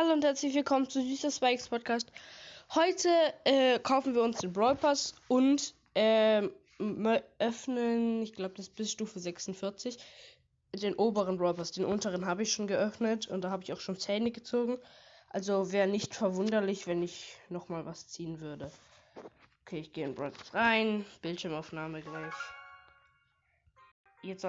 Hallo und herzlich willkommen zu Süßer Spikes Podcast. Heute äh, kaufen wir uns den Brawl Pass und ähm, öffnen, ich glaube, das ist bis Stufe 46, den oberen Brawl Pass. Den unteren habe ich schon geöffnet und da habe ich auch schon Zähne gezogen. Also wäre nicht verwunderlich, wenn ich nochmal was ziehen würde. Okay, ich gehe in Brawl Pass rein. Bildschirmaufnahme gleich. Jetzt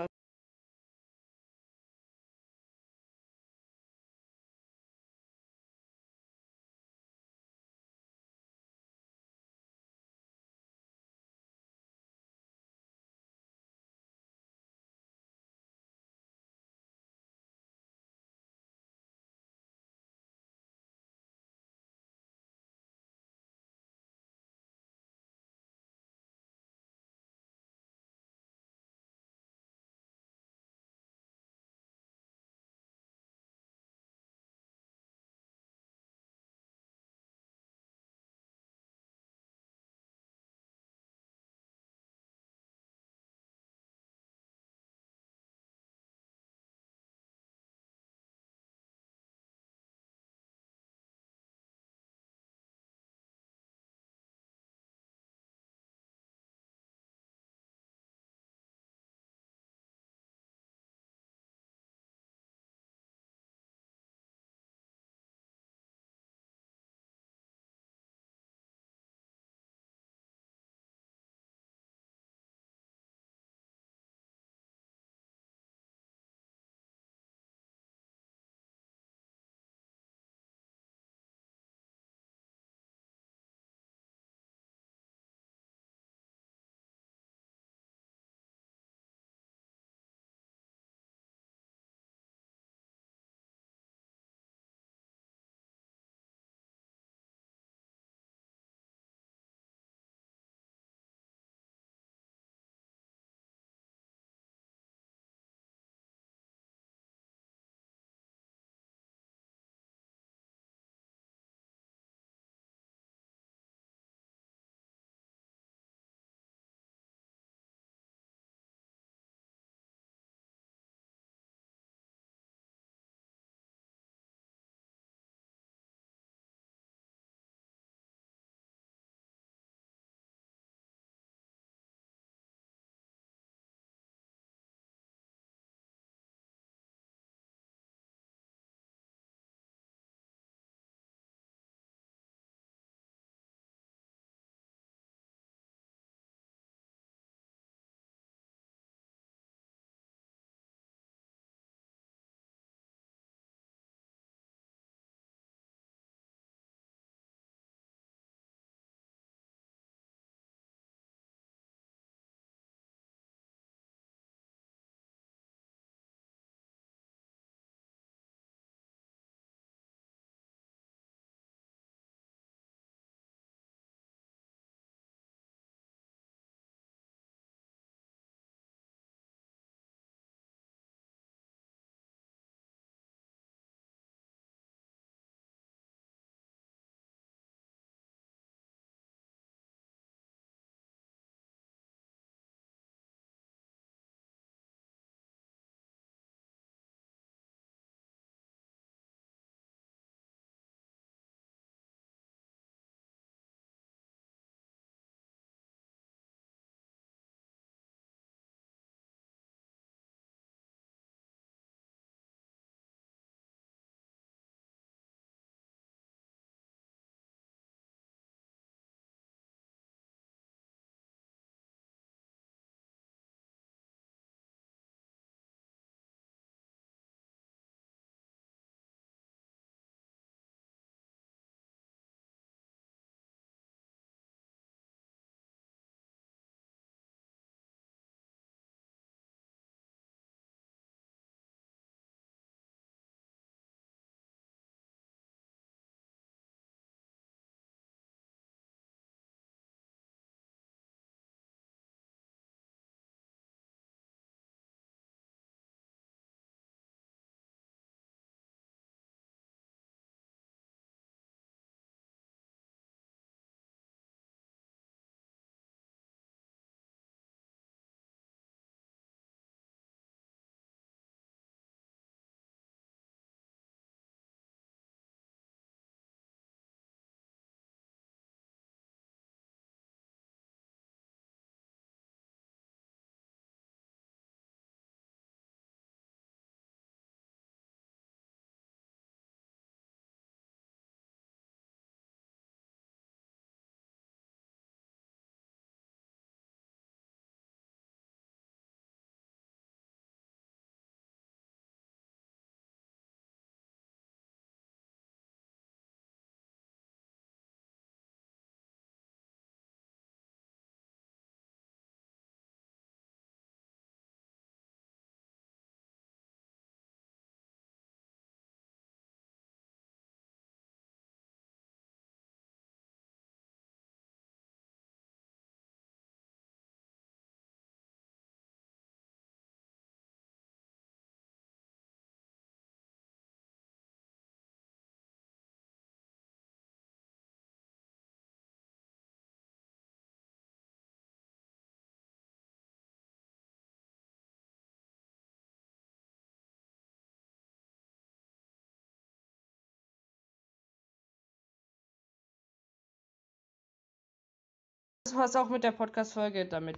war's auch mit der Podcast-Folge. Damit